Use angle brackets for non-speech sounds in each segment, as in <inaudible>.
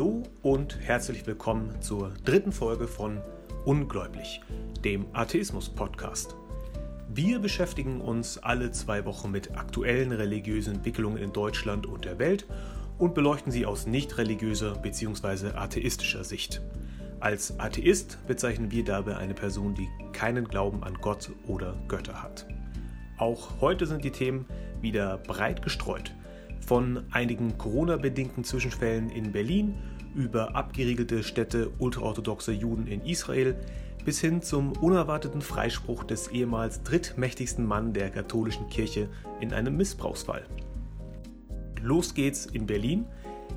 Hallo und herzlich willkommen zur dritten Folge von Ungläubig, dem Atheismus-Podcast. Wir beschäftigen uns alle zwei Wochen mit aktuellen religiösen Entwicklungen in Deutschland und der Welt und beleuchten sie aus nicht religiöser bzw. atheistischer Sicht. Als Atheist bezeichnen wir dabei eine Person, die keinen Glauben an Gott oder Götter hat. Auch heute sind die Themen wieder breit gestreut. Von einigen Corona-bedingten Zwischenfällen in Berlin über abgeriegelte Städte ultraorthodoxer Juden in Israel bis hin zum unerwarteten Freispruch des ehemals drittmächtigsten Mann der katholischen Kirche in einem Missbrauchsfall. Los geht's in Berlin.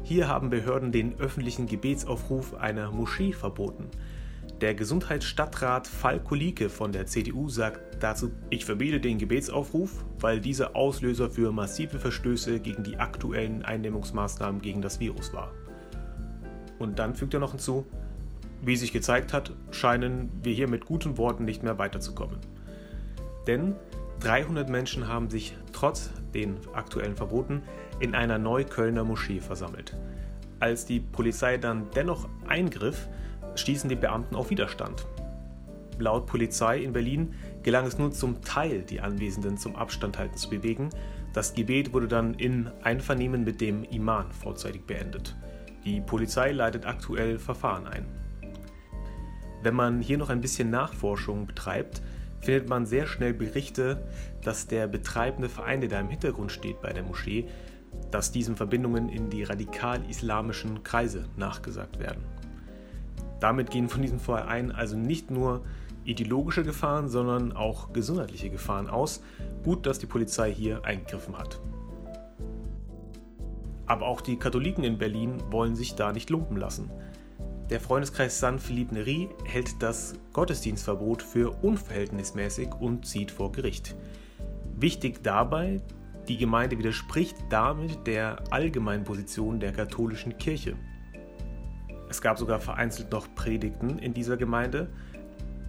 Hier haben Behörden den öffentlichen Gebetsaufruf einer Moschee verboten. Der Gesundheitsstadtrat Falk Kolike von der CDU sagt dazu, ich verbiete den Gebetsaufruf, weil dieser Auslöser für massive Verstöße gegen die aktuellen Eindämmungsmaßnahmen gegen das Virus war. Und dann fügt er noch hinzu, wie sich gezeigt hat, scheinen wir hier mit guten Worten nicht mehr weiterzukommen. Denn 300 Menschen haben sich trotz den aktuellen Verboten in einer Neuköllner Moschee versammelt. Als die Polizei dann dennoch eingriff, stießen die Beamten auf Widerstand. Laut Polizei in Berlin gelang es nur zum Teil, die Anwesenden zum Abstand halten zu bewegen. Das Gebet wurde dann in Einvernehmen mit dem Iman vorzeitig beendet. Die Polizei leitet aktuell Verfahren ein. Wenn man hier noch ein bisschen Nachforschung betreibt, findet man sehr schnell Berichte, dass der betreibende Verein, der da im Hintergrund steht bei der Moschee, dass diesem Verbindungen in die radikal-islamischen Kreise nachgesagt werden. Damit gehen von diesem Verein also nicht nur ideologische Gefahren, sondern auch gesundheitliche Gefahren aus. Gut, dass die Polizei hier eingegriffen hat. Aber auch die Katholiken in Berlin wollen sich da nicht lumpen lassen. Der Freundeskreis San Philippe Neri hält das Gottesdienstverbot für unverhältnismäßig und zieht vor Gericht. Wichtig dabei, die Gemeinde widerspricht damit der allgemeinen Position der katholischen Kirche. Es gab sogar vereinzelt noch Predigten in dieser Gemeinde.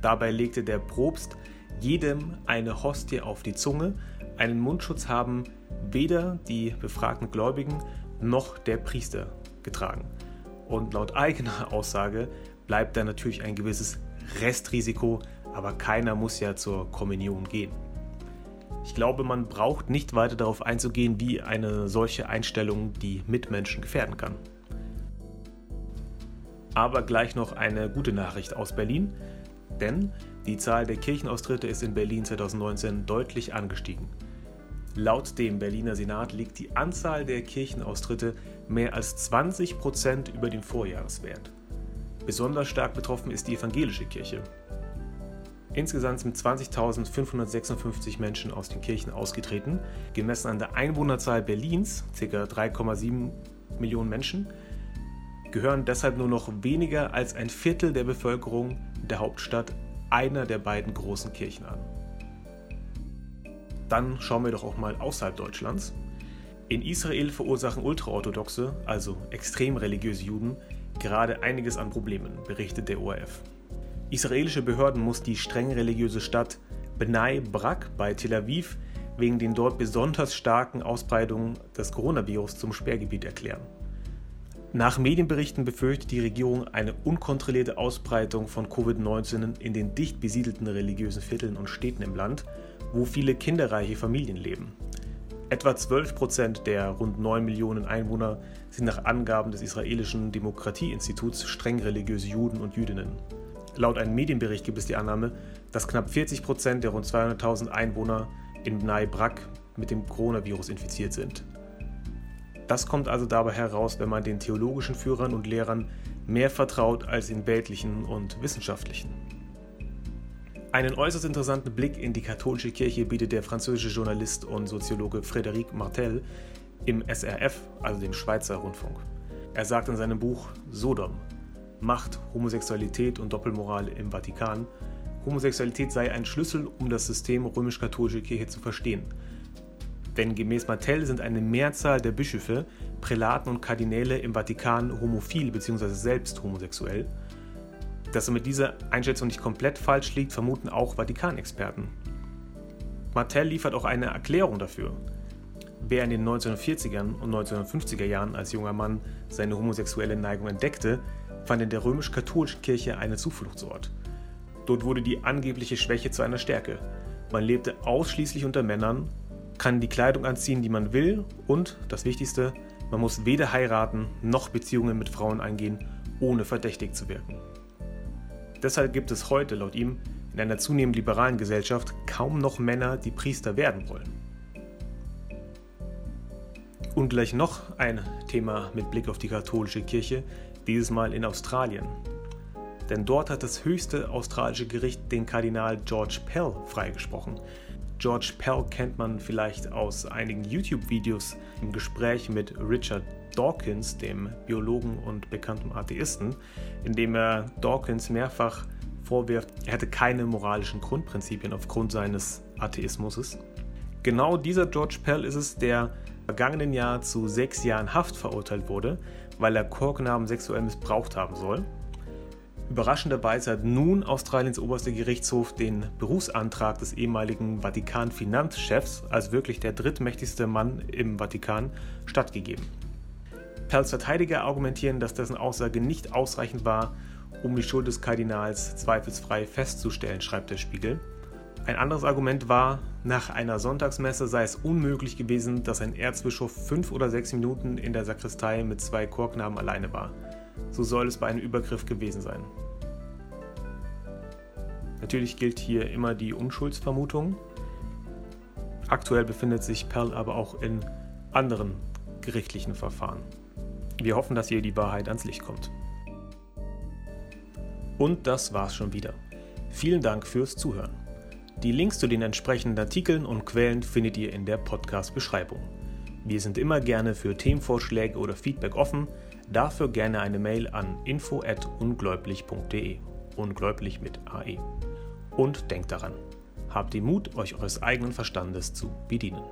Dabei legte der Propst jedem eine Hostie auf die Zunge. Einen Mundschutz haben weder die befragten Gläubigen noch der Priester getragen. Und laut eigener <laughs> Aussage bleibt da natürlich ein gewisses Restrisiko, aber keiner muss ja zur Kommunion gehen. Ich glaube, man braucht nicht weiter darauf einzugehen, wie eine solche Einstellung die Mitmenschen gefährden kann. Aber gleich noch eine gute Nachricht aus Berlin, denn die Zahl der Kirchenaustritte ist in Berlin 2019 deutlich angestiegen. Laut dem Berliner Senat liegt die Anzahl der Kirchenaustritte mehr als 20 Prozent über dem Vorjahreswert. Besonders stark betroffen ist die evangelische Kirche. Insgesamt sind 20.556 Menschen aus den Kirchen ausgetreten. Gemessen an der Einwohnerzahl Berlins, ca. 3,7 Millionen Menschen, gehören deshalb nur noch weniger als ein Viertel der Bevölkerung der Hauptstadt einer der beiden großen Kirchen an. Dann schauen wir doch auch mal außerhalb Deutschlands. In Israel verursachen ultraorthodoxe, also extrem religiöse Juden, gerade einiges an Problemen, berichtet der ORF. Israelische Behörden muss die streng religiöse Stadt Bnei Brak bei Tel Aviv wegen den dort besonders starken Ausbreitungen des Coronavirus zum Sperrgebiet erklären. Nach Medienberichten befürchtet die Regierung eine unkontrollierte Ausbreitung von Covid-19 in den dicht besiedelten religiösen Vierteln und Städten im Land, wo viele kinderreiche Familien leben. Etwa 12 Prozent der rund 9 Millionen Einwohner sind nach Angaben des israelischen Demokratieinstituts streng religiöse Juden und Jüdinnen. Laut einem Medienbericht gibt es die Annahme, dass knapp 40 Prozent der rund 200.000 Einwohner in Bnei Brak mit dem Coronavirus infiziert sind. Das kommt also dabei heraus, wenn man den theologischen Führern und Lehrern mehr vertraut als den weltlichen und wissenschaftlichen. Einen äußerst interessanten Blick in die katholische Kirche bietet der französische Journalist und Soziologe Frédéric Martel im SRF, also dem Schweizer Rundfunk. Er sagt in seinem Buch Sodom, Macht, Homosexualität und Doppelmoral im Vatikan, Homosexualität sei ein Schlüssel, um das System römisch-katholische Kirche zu verstehen – denn gemäß Martell sind eine Mehrzahl der Bischöfe, Prälaten und Kardinäle im Vatikan homophil bzw. selbst homosexuell. Dass er mit dieser Einschätzung nicht komplett falsch liegt, vermuten auch Vatikanexperten. Martell liefert auch eine Erklärung dafür. wer in den 1940ern und 1950er Jahren als junger Mann seine homosexuelle Neigung entdeckte, fand in der römisch-katholischen Kirche einen Zufluchtsort. Dort wurde die angebliche Schwäche zu einer Stärke. Man lebte ausschließlich unter Männern, kann die Kleidung anziehen, die man will und, das Wichtigste, man muss weder heiraten noch Beziehungen mit Frauen eingehen, ohne verdächtig zu wirken. Deshalb gibt es heute, laut ihm, in einer zunehmend liberalen Gesellschaft kaum noch Männer, die Priester werden wollen. Und gleich noch ein Thema mit Blick auf die katholische Kirche, dieses Mal in Australien. Denn dort hat das höchste australische Gericht den Kardinal George Pell freigesprochen. George Pell kennt man vielleicht aus einigen YouTube-Videos im Gespräch mit Richard Dawkins, dem Biologen und bekannten Atheisten, in dem er Dawkins mehrfach vorwirft, er hätte keine moralischen Grundprinzipien aufgrund seines Atheismus. Genau dieser George Pell ist es, der vergangenen Jahr zu sechs Jahren Haft verurteilt wurde, weil er Chorknaben sexuell missbraucht haben soll. Überraschenderweise hat nun Australiens oberster Gerichtshof den Berufsantrag des ehemaligen Vatikan-Finanzchefs, als wirklich der drittmächtigste Mann im Vatikan, stattgegeben. Pells Verteidiger argumentieren, dass dessen Aussage nicht ausreichend war, um die Schuld des Kardinals zweifelsfrei festzustellen, schreibt der Spiegel. Ein anderes Argument war, nach einer Sonntagsmesse sei es unmöglich gewesen, dass ein Erzbischof fünf oder sechs Minuten in der Sakristei mit zwei Chorknaben alleine war. So soll es bei einem Übergriff gewesen sein. Natürlich gilt hier immer die Unschuldsvermutung. Aktuell befindet sich Perl aber auch in anderen gerichtlichen Verfahren. Wir hoffen, dass hier die Wahrheit ans Licht kommt. Und das war's schon wieder. Vielen Dank fürs Zuhören. Die Links zu den entsprechenden Artikeln und Quellen findet ihr in der Podcast-Beschreibung. Wir sind immer gerne für Themenvorschläge oder Feedback offen, dafür gerne eine Mail an info@ungläublich.de. Ungläublich mit AE. Und denkt daran, habt den Mut, euch eures eigenen Verstandes zu bedienen.